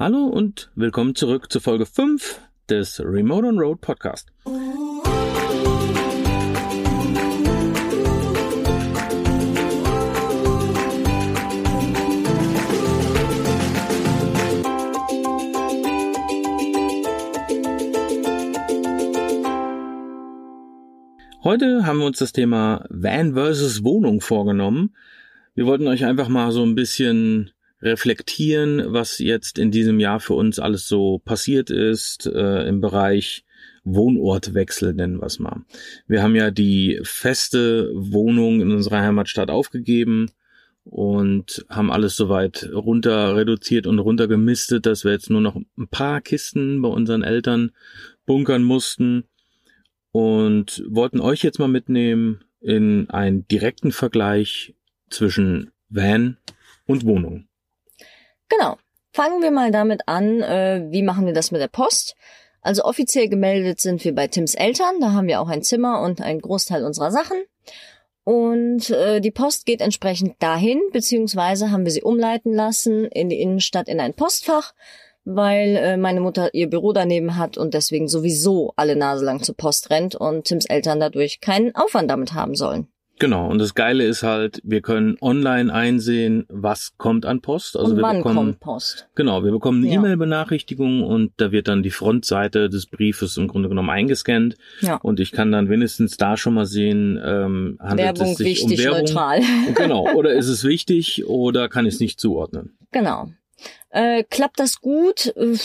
Hallo und willkommen zurück zu Folge 5 des Remote on Road Podcast. Heute haben wir uns das Thema Van versus Wohnung vorgenommen. Wir wollten euch einfach mal so ein bisschen reflektieren, was jetzt in diesem Jahr für uns alles so passiert ist äh, im Bereich Wohnortwechsel, nennen wir es mal. Wir haben ja die feste Wohnung in unserer Heimatstadt aufgegeben und haben alles soweit runter reduziert und runtergemistet, dass wir jetzt nur noch ein paar Kisten bei unseren Eltern bunkern mussten und wollten euch jetzt mal mitnehmen in einen direkten Vergleich zwischen Van und Wohnung. Genau. Fangen wir mal damit an, äh, wie machen wir das mit der Post? Also offiziell gemeldet sind wir bei Tims Eltern, da haben wir auch ein Zimmer und einen Großteil unserer Sachen. Und äh, die Post geht entsprechend dahin, beziehungsweise haben wir sie umleiten lassen in die Innenstadt in ein Postfach, weil äh, meine Mutter ihr Büro daneben hat und deswegen sowieso alle Nase lang zur Post rennt und Tims Eltern dadurch keinen Aufwand damit haben sollen. Genau, und das Geile ist halt, wir können online einsehen, was kommt an Post. Also und wir wann bekommen, kommt Post? Genau, wir bekommen eine Ja. E-Mail-Benachrichtigung und da wird dann die Frontseite des Briefes im Grunde genommen eingescannt. Ja. Und ich kann dann wenigstens da schon mal sehen, ähm, handelt Werbung es sich wichtig, um Werbung. neutral. Genau, oder ist es wichtig oder kann ich es nicht zuordnen? Genau. Äh, klappt das gut? Äh,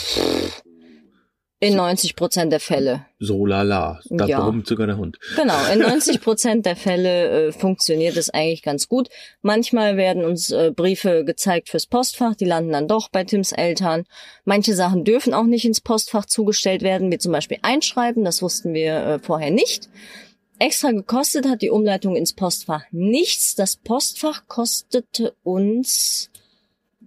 In 90 Prozent der Fälle. So lala, da Ja. brummt sogar der Hund. Genau, in 90 Prozent der Fälle äh, funktioniert es eigentlich ganz gut. Manchmal werden uns äh, Briefe gezeigt fürs Postfach, die landen dann doch bei Tims Eltern. Manche Sachen dürfen auch nicht ins Postfach zugestellt werden, wie zum Beispiel Einschreiben, das wussten wir äh, vorher nicht. Extra gekostet hat die Umleitung ins Postfach nichts. Das Postfach kostete uns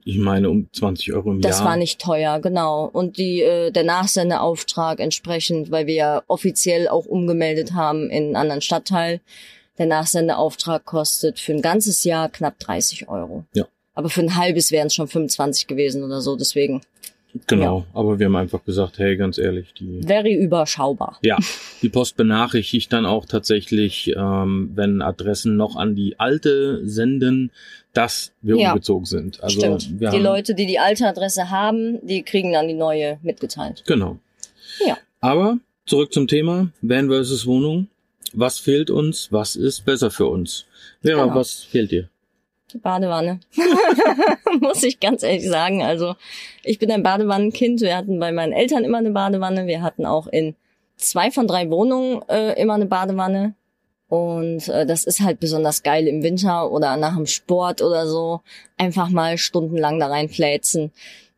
Ich meine um 20 Euro im Das Jahr. war nicht teuer, genau. Und die äh, der Nachsendeauftrag entsprechend, weil wir ja offiziell auch umgemeldet haben in einen anderen Stadtteil. Der Nachsendeauftrag kostet für ein ganzes Jahr knapp 30 Euro. Ja. Aber für ein halbes wären es schon 25 gewesen oder so. Deswegen Genau, aber wir haben einfach gesagt, hey, ganz ehrlich, die very überschaubar. Ja, die Post benachrichtigt dann auch tatsächlich, ähm, wenn Adressen noch an die alte senden, dass wir Ja. umgezogen sind. Also Stimmt. Die Leute, die die alte Adresse haben, die kriegen dann die neue mitgeteilt. Genau. Ja. Aber zurück zum Thema Van versus Wohnung. Was fehlt uns? Was ist besser für uns? Vera, Genau. was fehlt dir? Die Badewanne. Muss ich ganz ehrlich sagen. Also, ich bin ein Badewannenkind. Wir hatten bei meinen Eltern immer eine Badewanne. Wir hatten auch in zwei von drei Wohnungen äh, immer eine Badewanne. Und äh, das ist halt besonders geil im Winter oder nach dem Sport oder so. Einfach mal stundenlang da reinfläzen.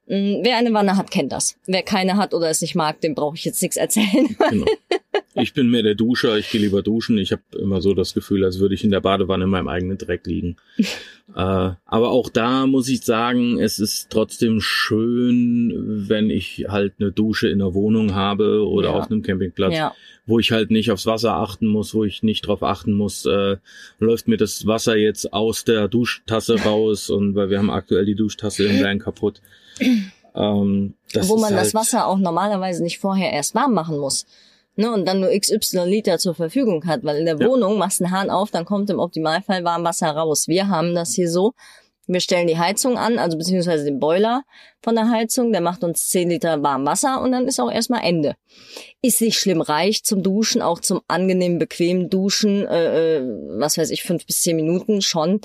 Mm, Wer eine Wanne hat, kennt das. Wer keine hat oder es nicht mag, dem brauche ich jetzt nichts erzählen. Genau. Ich bin mehr der Duscher, ich gehe lieber duschen. Ich habe immer so das Gefühl, als würde ich in der Badewanne in meinem eigenen Dreck liegen. Äh, aber auch da muss ich sagen, es ist trotzdem schön, wenn ich halt eine Dusche in der Wohnung habe oder Ja. auf einem Campingplatz, ja, wo ich halt nicht aufs Wasser achten muss, wo ich nicht drauf achten muss, äh, läuft mir das Wasser jetzt aus der Duschtasse raus und weil wir haben aktuell die Duschtasse im Van kaputt. Ähm, das wo man das halt- Wasser auch normalerweise nicht vorher erst warm machen muss. Ne, und dann nur XY Liter zur Verfügung hat, weil in der Ja. Wohnung machst du einen Hahn auf, dann kommt im Optimalfall Warmwasser raus. Wir haben das hier so. Wir stellen die Heizung an, also beziehungsweise den Boiler von der Heizung, der macht uns 10 Liter Warmwasser und dann ist auch erstmal Ende. Ist nicht schlimm, reicht zum Duschen, auch zum angenehmen, bequemen Duschen, äh, äh, was weiß ich, fünf bis zehn Minuten schon.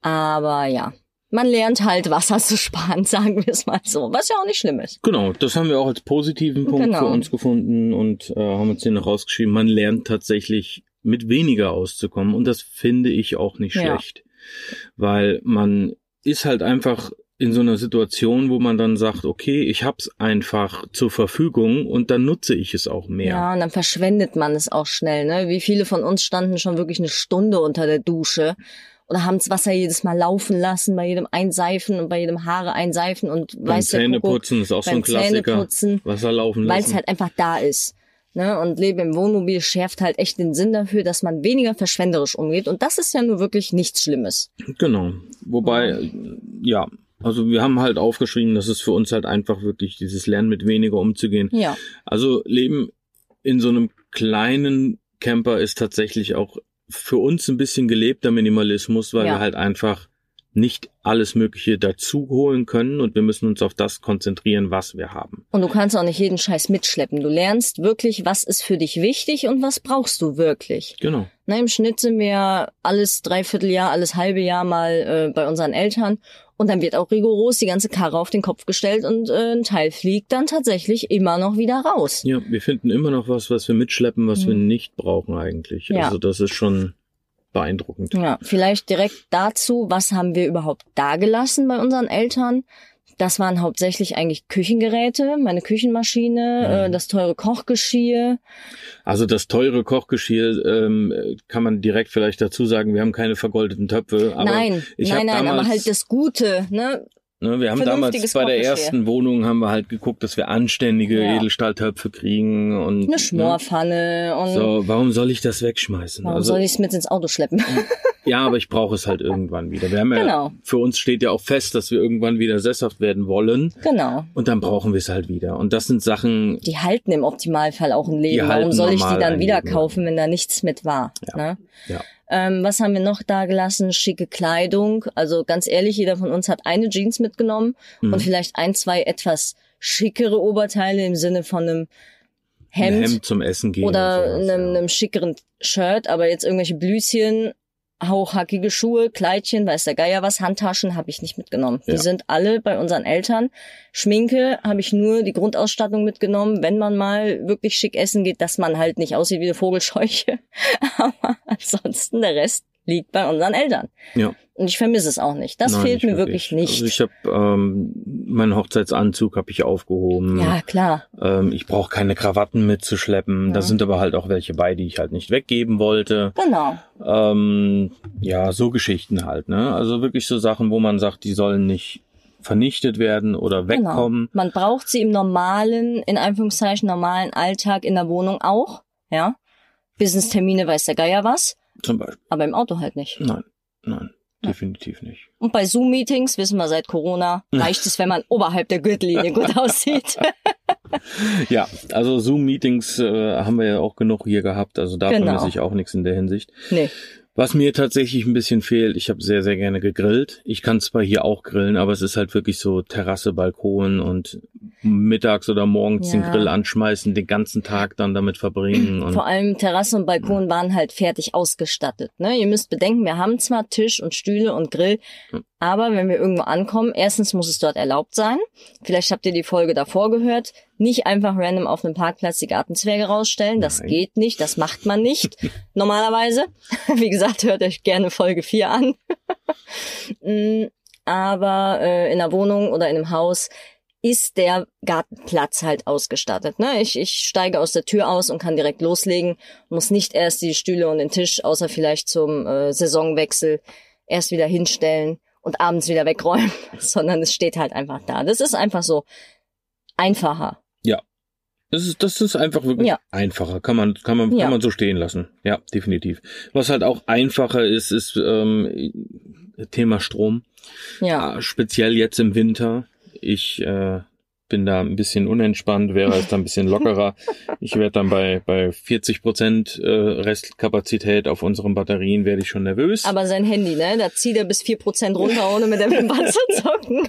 Aber ja, man lernt halt Wasser zu sparen, sagen wir es mal so, was ja auch nicht schlimm ist. Genau, das haben wir auch als positiven Punkt Genau. für uns gefunden und äh, haben uns hier noch rausgeschrieben. Man lernt tatsächlich mit weniger auszukommen und das finde ich auch nicht Ja. schlecht, weil man ist halt einfach in so einer Situation, wo man dann sagt, okay, ich hab's einfach zur Verfügung und dann nutze ich es auch mehr. Ja, und dann verschwendet man es auch schnell, ne? Wie viele von uns standen schon wirklich eine Stunde unter der Dusche oder haben das Wasser jedes Mal laufen lassen, bei jedem Einseifen und bei jedem Haare einseifen und Beim weiß der Kuckuck, Zähneputzen ist auch so beim ein Klassiker. Wasser laufen weil es lassen. halt einfach da ist. Ne? Und Leben im Wohnmobil schärft halt echt den Sinn dafür, dass man weniger verschwenderisch umgeht. Und das ist ja nur wirklich nichts Schlimmes. Genau. Wobei, ja, Also wir haben halt aufgeschrieben, dass es für uns halt einfach wirklich dieses Lernen mit weniger umzugehen. Ja. Also Leben in so einem kleinen Camper ist tatsächlich auch für uns ein bisschen gelebter Minimalismus, weil Ja. wir halt einfach nicht alles Mögliche dazu holen können und wir müssen uns auf das konzentrieren, was wir haben. Und du kannst auch nicht jeden Scheiß mitschleppen. Du lernst wirklich, was ist für dich wichtig und was brauchst du wirklich. Genau. Na, Im Schnitt sind wir alles Dreivierteljahr, alles halbe Jahr mal äh, bei unseren Eltern. Und dann wird auch rigoros die ganze Karre auf den Kopf gestellt und äh, ein Teil fliegt dann tatsächlich immer noch wieder raus. Ja, wir finden immer noch was, was wir mitschleppen, was wir Mhm. nicht brauchen eigentlich. Ja. Also das ist schon beeindruckend. Ja, vielleicht direkt dazu, was haben wir überhaupt da gelassen bei unseren Eltern? Das waren hauptsächlich eigentlich Küchengeräte, meine Küchenmaschine, Mhm. äh, das teure Kochgeschirr. Also das teure Kochgeschirr ähm, kann man direkt vielleicht dazu sagen, wir haben keine vergoldeten Töpfe. Aber nein, ich nein, nein, aber halt das Gute, ne? Ne, wir haben damals bei der ersten Wohnung haben wir halt geguckt, dass wir anständige Ja. Edelstahltöpfe kriegen und Eine Schmorpfanne und Ne? So, warum soll ich das wegschmeißen? warum also soll ich es mit ins Auto schleppen? ja, aber ich brauche es halt irgendwann wieder. Wir haben ja Genau. für uns steht ja auch fest, dass wir irgendwann wieder sesshaft werden wollen genau. und dann brauchen wir es halt wieder. Und das sind Sachen, Die halten im Optimalfall auch ein Leben. Warum soll ich die dann wieder kaufen, wenn da nichts mit war? Ja. Ne? ja, Ähm, was haben wir noch da gelassen? Schicke Kleidung. Also ganz ehrlich, jeder von uns hat eine Jeans mitgenommen Mhm. und vielleicht ein, zwei etwas schickere Oberteile im Sinne von einem ein Hemd, Hemd zum Essen gehen oder und sowas, einem, ja. einem schickeren Shirt, aber jetzt irgendwelche Blüschen, hauchhackige Schuhe, Kleidchen, weiß der Geier was, Handtaschen habe ich nicht mitgenommen. Ja. Die sind alle bei unseren Eltern. Schminke habe ich nur die Grundausstattung mitgenommen, wenn man mal wirklich schick essen geht, dass man halt nicht aussieht wie eine Vogelscheuche. Aber ansonsten der Rest liegt bei unseren Eltern. Ja. Und ich vermisse es auch nicht. Das Nein, fehlt mir wirklich nicht. Also ich habe ähm, meinen Hochzeitsanzug habe ich aufgehoben. ja, klar. Ähm, ich brauche keine Krawatten mitzuschleppen. Da Ja. sind aber halt auch welche bei, die ich halt nicht weggeben wollte. Genau. Ähm, ja, so Geschichten halt, ne? Also wirklich so Sachen, wo man sagt, die sollen nicht vernichtet werden oder wegkommen. Genau. Man braucht sie im normalen, in Anführungszeichen normalen Alltag in der Wohnung auch. Ja. Business-Termine weiß der Geier was, Zum Beispiel. aber im Auto halt nicht. Nein, nein, definitiv nicht. Und bei Zoom-Meetings, wissen wir seit Corona, reicht es, wenn man oberhalb der Gürtellinie gut aussieht. Ja, also Zoom-Meetings äh, haben wir ja auch genug hier gehabt, also da Genau. vermisse ich auch nichts in der Hinsicht. nee. Was mir tatsächlich ein bisschen fehlt, ich habe sehr, sehr gerne gegrillt. Ich kann zwar hier auch grillen, aber es ist halt wirklich so Terrasse, Balkon und mittags oder morgens den Ja. Grill anschmeißen, den ganzen Tag dann damit verbringen. Und Vor allem Terrasse und Balkon waren halt fertig ausgestattet. Ne? Ihr müsst bedenken, wir haben zwar Tisch und Stühle und Grill, Hm. aber wenn wir irgendwo ankommen, erstens muss es dort erlaubt sein. Vielleicht habt ihr die Folge davor gehört. Nicht einfach random auf einem Parkplatz die Gartenzwerge rausstellen. Das Nein. geht nicht, das macht man nicht. normalerweise. Wie gesagt, hört euch gerne Folge 4 an. Mm, aber äh, in einer Wohnung oder in einem Haus ist der Gartenplatz halt ausgestattet. Ne? Ich, ich steige aus der Tür aus und kann direkt loslegen, muss nicht erst die Stühle und den Tisch, außer vielleicht zum äh, Saisonwechsel, erst wieder hinstellen und abends wieder wegräumen, sondern es steht halt einfach da. Das ist einfach so einfacher. das ist, das ist einfach wirklich Ja. einfacher. Kann man, kann man, Ja. kann man so stehen lassen. Ja, definitiv. Was halt auch einfacher ist, ist ähm, Thema Strom. Ja, Ah, speziell jetzt im Winter. Ich äh, bin da ein bisschen unentspannt, wäre es dann ein bisschen lockerer. Ich werde dann bei, bei 40 Prozent äh, Restkapazität auf unseren Batterien werde ich schon nervös. aber sein Handy, ne, da zieht er bis vier Prozent runter, ohne mit der Wimper zu zucken.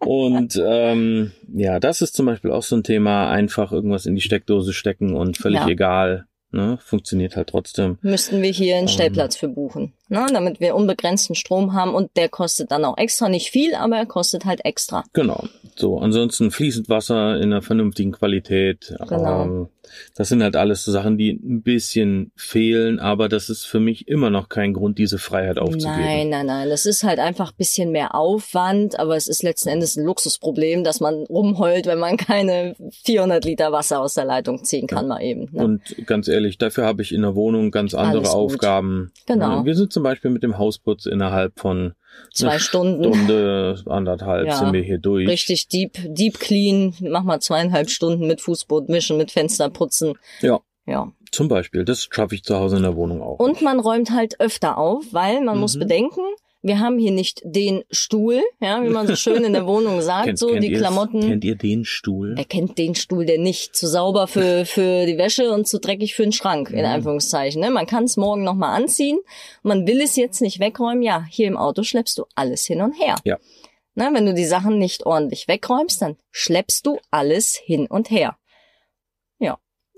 Und ähm, ja, das ist zum Beispiel auch so ein Thema, einfach irgendwas in die Steckdose stecken und völlig Ja. egal. Ne? Funktioniert halt trotzdem. Müssten wir hier einen Ähm. Stellplatz für buchen, ne, damit wir unbegrenzten Strom haben und der kostet dann auch extra, nicht viel, aber er kostet halt extra. Genau. So, ansonsten fließend Wasser in einer vernünftigen Qualität. Genau. Ähm, das sind halt alles so Sachen, die ein bisschen fehlen, aber das ist für mich immer noch kein Grund, diese Freiheit aufzugeben. Nein, nein, nein. Das ist halt einfach ein bisschen mehr Aufwand, aber es ist letzten Endes ein Luxusproblem, dass man rumheult, wenn man keine 400 Liter Wasser aus der Leitung ziehen kann, mal eben. Ne? Und ganz ehrlich, dafür habe ich in der Wohnung ganz andere. Aufgaben. Genau. Ja, Wir sind zum Beispiel mit dem Hausputz innerhalb von Zwei Stunden. Stunde, anderthalb Ja. sind wir hier durch. Richtig deep, deep clean. Mach mal zweieinhalb Stunden mit Fußboden mischen, mit Fenster putzen. Ja, Ja. zum Beispiel. Das schaffe ich zu Hause in der Wohnung auch. Und man räumt halt öfter auf, weil man muss Mhm. bedenken, wir haben hier nicht den Stuhl, ja, wie man so schön in der Wohnung sagt, Kennt- so kennt die? Klamotten. Kennt ihr den Stuhl? Wer kennt den Stuhl denn nicht? Zu sauber für, für die Wäsche und zu dreckig für den Schrank, in Mhm. Anführungszeichen. Ne? Man kann es morgen nochmal anziehen. Man will es jetzt nicht wegräumen. Ja, hier im Auto schleppst du alles hin und her. Ja. Na, wenn du die Sachen nicht ordentlich wegräumst, dann schleppst du alles hin und her.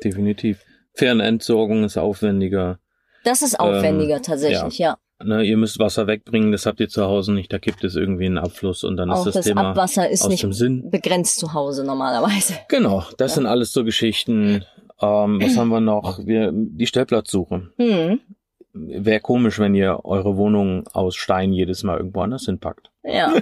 Definitiv. Fernentsorgung ist aufwendiger. Das ist aufwendiger tatsächlich, ja. Ne, ihr müsst Wasser wegbringen, das habt ihr zu Hause nicht. Da kippt es irgendwie in den Abfluss und dann Auch ist das, das Thema Abwasser ist aus nicht dem Sinn. begrenzt zu Hause normalerweise. Genau, das Ja. sind alles so Geschichten. Ähm, was haben wir noch? Wir, die Stellplatzsuche. Hm. Wäre komisch, wenn ihr eure Wohnung aus Stein jedes Mal irgendwo anders hinpackt. Ja.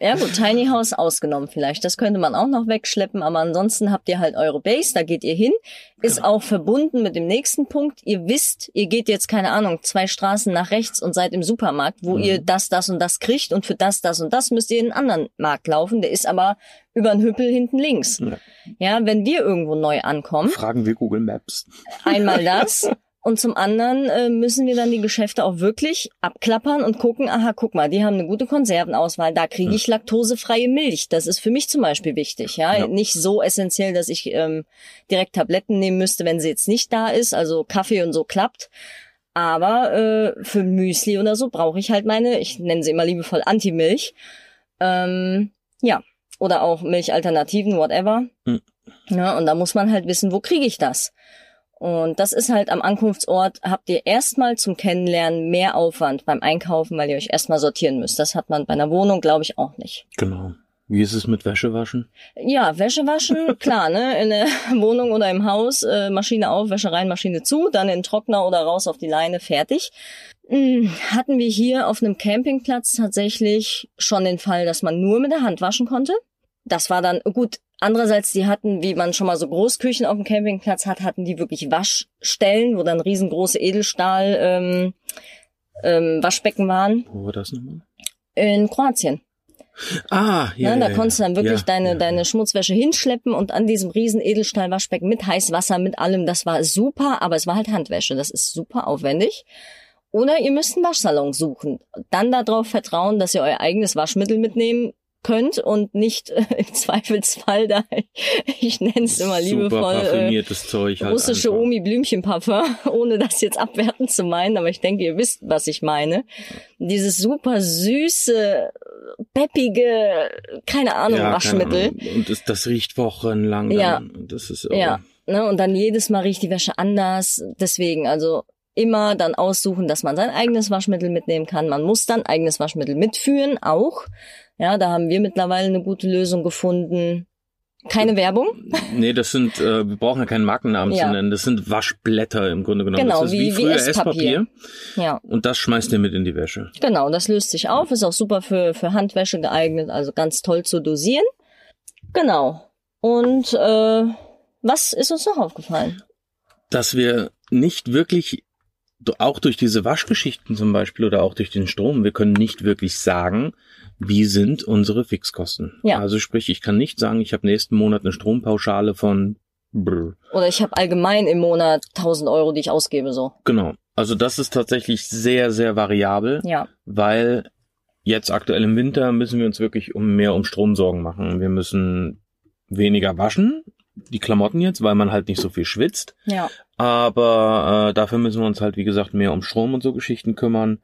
Ja gut, Tiny House ausgenommen vielleicht. Das könnte man auch noch wegschleppen, aber ansonsten habt ihr halt eure Base, da geht ihr hin. Ist Genau. auch verbunden mit dem nächsten Punkt. Ihr wisst, ihr geht jetzt, keine Ahnung, zwei Straßen nach rechts und seid im Supermarkt, wo Mhm. ihr das, das und das kriegt und für das, das und das müsst ihr in einen anderen Markt laufen. Der ist aber über einen Hüppel hinten links. Ja. Ja, wenn wir irgendwo neu ankommen, Fragen wir Google Maps. Einmal das. Und zum anderen äh, müssen wir dann die Geschäfte auch wirklich abklappern und gucken, aha, guck mal, die haben eine gute Konservenauswahl, da kriege ich laktosefreie Milch. Das ist für mich zum Beispiel wichtig. Ja, Ja. Nicht so essentiell, dass ich ähm, direkt Tabletten nehmen müsste, wenn sie jetzt nicht da ist, also Kaffee und so klappt. Aber äh, für Müsli oder so brauche ich halt meine, ich nenne sie immer liebevoll Anti-Milch. Ähm, ja, oder auch Milchalternativen, whatever. Hm. Ja, und da muss man halt wissen, wo kriege ich das? Und das ist halt am Ankunftsort, habt ihr erstmal zum Kennenlernen mehr Aufwand beim Einkaufen, weil ihr euch erstmal sortieren müsst. Das hat man bei einer Wohnung, glaube ich, auch nicht. Genau. Wie ist es mit Wäschewaschen? Ja, Wäsche waschen, klar, ne? In der Wohnung oder im Haus, äh, Maschine auf, Wäsche rein, Maschine zu, dann in den Trockner oder raus auf die Leine, fertig. Hm, Hatten wir hier auf einem Campingplatz tatsächlich schon den Fall, dass man nur mit der Hand waschen konnte. Das war dann gut. Andererseits, die hatten, wie man schon mal so Großküchen auf dem Campingplatz hat, hatten die wirklich Waschstellen, wo dann riesengroße Edelstahl ähm, ähm, Waschbecken waren. Wo war das nochmal? In Kroatien. Ah, ja. ne, da konntest du dann wirklich ja, deine, ja. deine Schmutzwäsche hinschleppen und an diesem riesen Edelstahlwaschbecken mit Heißwasser, mit allem, das war super, aber es war halt Handwäsche, das ist super aufwendig. Oder ihr müsst einen Waschsalon suchen. Dann darauf vertrauen, dass ihr euer eigenes Waschmittel mitnehmen könnt und nicht äh, im Zweifelsfall da, ich nenne es immer liebevoll, äh, Zeug halt russische einfach. Omi Blümchenparfum, ohne das jetzt abwertend zu meinen, aber ich denke, ihr wisst, was ich meine. Dieses super süße, peppige, keine Ahnung, Ja, keine Waschmittel. Ahnung. Und das, das riecht wochenlang. Ja. Dann. Das ist oh. Ja, ne, und dann jedes Mal riecht die Wäsche anders. Deswegen, also immer dann aussuchen, dass man sein eigenes Waschmittel mitnehmen kann. Man muss dann eigenes Waschmittel mitführen, auch. Ja, da haben wir mittlerweile eine gute Lösung gefunden. Keine Werbung. Nee, das sind, äh, wir brauchen ja keinen Markennamen Ja. zu nennen. Das sind Waschblätter im Grunde genommen. Genau, das ist wie, wie- früher Esspapier. Ja, Und das schmeißt ihr mit in die Wäsche. genau, das löst sich auf, ist auch super für, für Handwäsche geeignet, also ganz toll zu dosieren. Genau. Und äh, was ist uns noch aufgefallen? Dass wir nicht wirklich, auch durch diese Waschgeschichten zum Beispiel oder auch durch den Strom, wir können nicht wirklich sagen, wie sind unsere Fixkosten. Ja. Also sprich, ich kann nicht sagen, ich habe nächsten Monat eine Strompauschale von brr. Oder ich habe allgemein im Monat 1000 Euro, die ich ausgebe, so. Genau. Also das ist tatsächlich sehr, sehr variabel. Ja, weil jetzt aktuell im Winter müssen wir uns wirklich um mehr um Strom Sorgen machen. Wir müssen weniger waschen, die Klamotten jetzt, weil man halt nicht so viel schwitzt. ja. Aber äh, dafür müssen wir uns halt, wie gesagt, mehr um Strom und so Geschichten kümmern.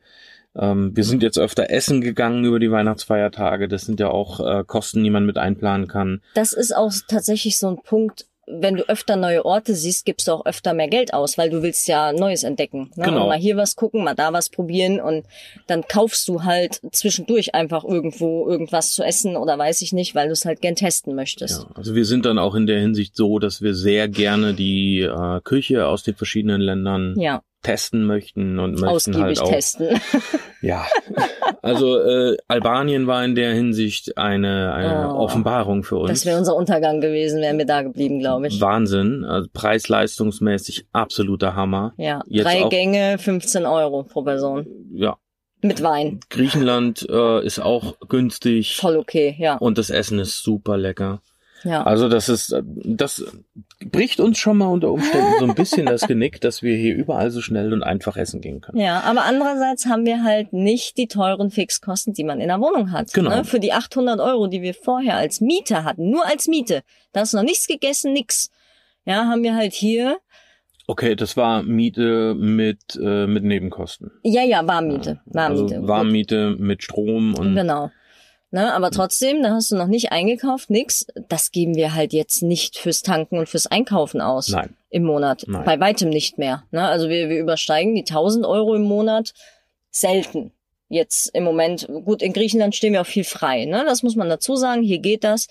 Ähm, wir sind jetzt öfter essen gegangen über die Weihnachtsfeiertage. Das sind ja auch äh, Kosten, die man mit einplanen kann. Das ist auch tatsächlich so ein Punkt, wenn du öfter neue Orte siehst, gibst du auch öfter mehr Geld aus, weil du willst ja Neues entdecken. Ne? Genau. Und mal hier was gucken, mal da was probieren und dann kaufst du halt zwischendurch einfach irgendwo irgendwas zu essen oder weiß ich nicht, weil du es halt gern testen möchtest. Ja, also wir sind dann auch in der Hinsicht so, dass wir sehr gerne die äh, Küche aus den verschiedenen Ländern Ja, testen möchten und möchten ausgiebig halt auch testen. Ja, also äh, Albanien war in der Hinsicht eine, eine Oh. Offenbarung für uns. Das wäre unser Untergang gewesen, wären wir da geblieben, glaube ich. Wahnsinn, also preis-leistungsmäßig absoluter Hammer. Ja, Jetzt drei auch- Gänge, 15 Euro pro Person. Ja, Mit Wein. Griechenland äh, ist auch günstig Voll okay, ja. und das Essen ist super lecker. Ja. Also das ist, äh, das bricht uns schon mal unter Umständen so ein bisschen das Genick, dass wir hier überall so schnell und einfach essen gehen können. Ja, aber andererseits haben wir halt nicht die teuren Fixkosten, die man in der Wohnung hat. Genau. Ne? Für die 800 Euro, die wir vorher als Miete hatten, nur als Miete, da ist noch nichts gegessen, nix. Ja, haben wir halt hier, Okay, das war Miete mit, äh, mit Nebenkosten. ja, ja, Warmmiete, Warmmiete. Also Warmmiete mit Strom und Genau. Ne, aber trotzdem, da hast du noch nicht eingekauft, nix. Das geben wir halt jetzt nicht fürs Tanken und fürs Einkaufen aus nein. im Monat. Nein. Bei weitem nicht mehr. Ne? Also wir, wir übersteigen die 1000 Euro im Monat selten. Jetzt im Moment, gut, in Griechenland stehen wir auch viel frei. Ne? Das muss man dazu sagen. Hier geht das.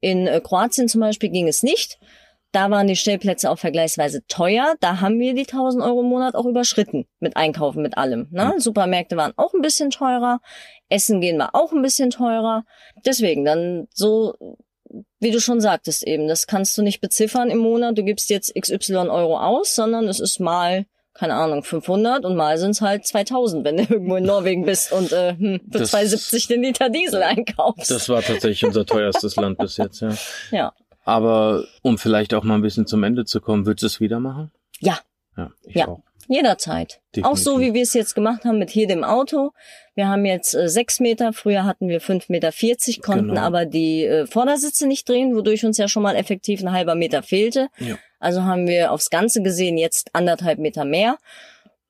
In äh, Kroatien zum Beispiel ging es nicht. Da waren die Stellplätze auch vergleichsweise teuer. Da haben wir die 1000 Euro im Monat auch überschritten. Mit Einkaufen, mit allem. Ne? Supermärkte waren auch ein bisschen teurer. Essen gehen war auch ein bisschen teurer. Deswegen dann so, wie du schon sagtest eben, das kannst du nicht beziffern im Monat. Du gibst jetzt XY Euro aus, sondern es ist mal, keine Ahnung, 500 und mal sind es halt 2000, wenn du irgendwo in Norwegen bist und äh, hm, für Das- 2,70 den Liter Diesel einkaufst. Das war tatsächlich unser teuerstes Land bis jetzt, ja. ja. Aber um vielleicht auch mal ein bisschen zum Ende zu kommen, würdest du es wieder machen? Ja. Ja, ich Ja. auch. Jederzeit. Definitiv. Auch so, wie wir es jetzt gemacht haben mit hier dem Auto. Wir haben jetzt äh, sechs Meter, früher hatten wir fünf Meter, vierzig, konnten Genau. aber die äh, Vordersitze nicht drehen, wodurch uns ja schon mal effektiv ein halber Meter fehlte. Ja. Also haben wir aufs Ganze gesehen jetzt anderthalb Meter mehr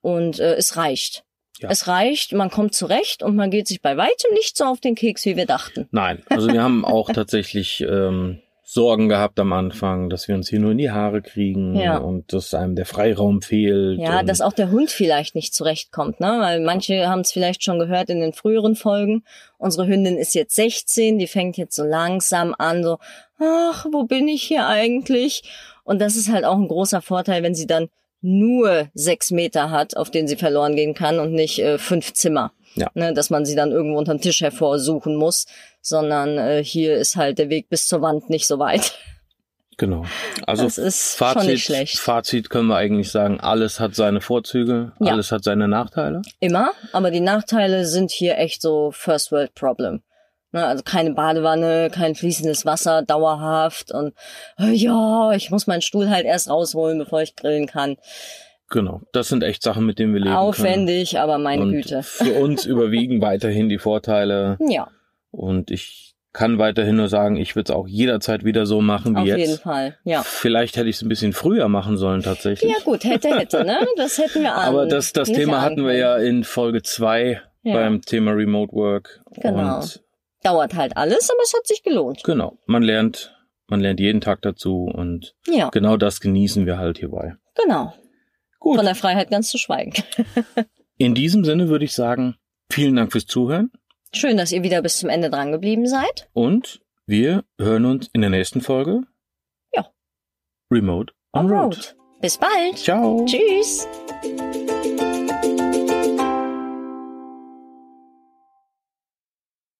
und äh, es reicht. Ja. Es reicht, man kommt zurecht und man geht sich bei weitem nicht so auf den Keks, wie wir dachten. Nein, also wir haben auch tatsächlich ähm, Sorgen gehabt am Anfang, dass wir uns hier nur in die Haare kriegen Ja. und dass einem der Freiraum fehlt. Ja, dass auch der Hund vielleicht nicht zurechtkommt, ne? Weil manche haben es vielleicht schon gehört in den früheren Folgen. Unsere Hündin ist jetzt 16, die fängt jetzt so langsam an, so, ach, wo bin ich hier eigentlich? Und das ist halt auch ein großer Vorteil, wenn sie dann nur sechs Meter hat, auf denen sie verloren gehen kann und nicht äh, fünf Zimmer. Ja. Ne, dass man sie dann irgendwo unterm Tisch hervorsuchen muss, sondern äh, hier ist halt der Weg bis zur Wand nicht so weit. Genau. Also Das ist Fazit, schon nicht schlecht. Fazit können wir eigentlich sagen, alles hat seine Vorzüge, Ja. alles hat seine Nachteile. Immer, aber die Nachteile sind hier echt so First World Problem. Ne, also keine Badewanne, kein fließendes Wasser, dauerhaft und äh, ja, ich muss meinen Stuhl halt erst rausholen, bevor ich grillen kann. Genau. Das sind echt Sachen, mit denen wir leben Aufwendig, aber können. meine und Güte. Für uns überwiegen weiterhin die Vorteile Ja, und ich kann weiterhin nur sagen, ich würde es auch jederzeit wieder so machen wie auf jetzt. jeden Fall. Ja. Vielleicht hätte ich es ein bisschen früher machen sollen tatsächlich. Ja gut, hätte, hätte, ne? Das hätten wir an. Aber das, das Thema hatten wir ja in Folge zwei Ja. beim Thema Remote Work. Genau. Und Dauert halt alles, aber es hat sich gelohnt. genau, man lernt, man lernt jeden Tag dazu und Ja, genau das genießen wir halt hierbei. genau. Gut. Von der Freiheit ganz zu schweigen. In diesem Sinne würde ich sagen, vielen Dank fürs Zuhören Schön, dass ihr wieder bis zum Ende dran geblieben seid. und wir hören uns in der nächsten Folge. Ja. Remote on, On Road. Road. Bis bald. Ciao. Tschüss.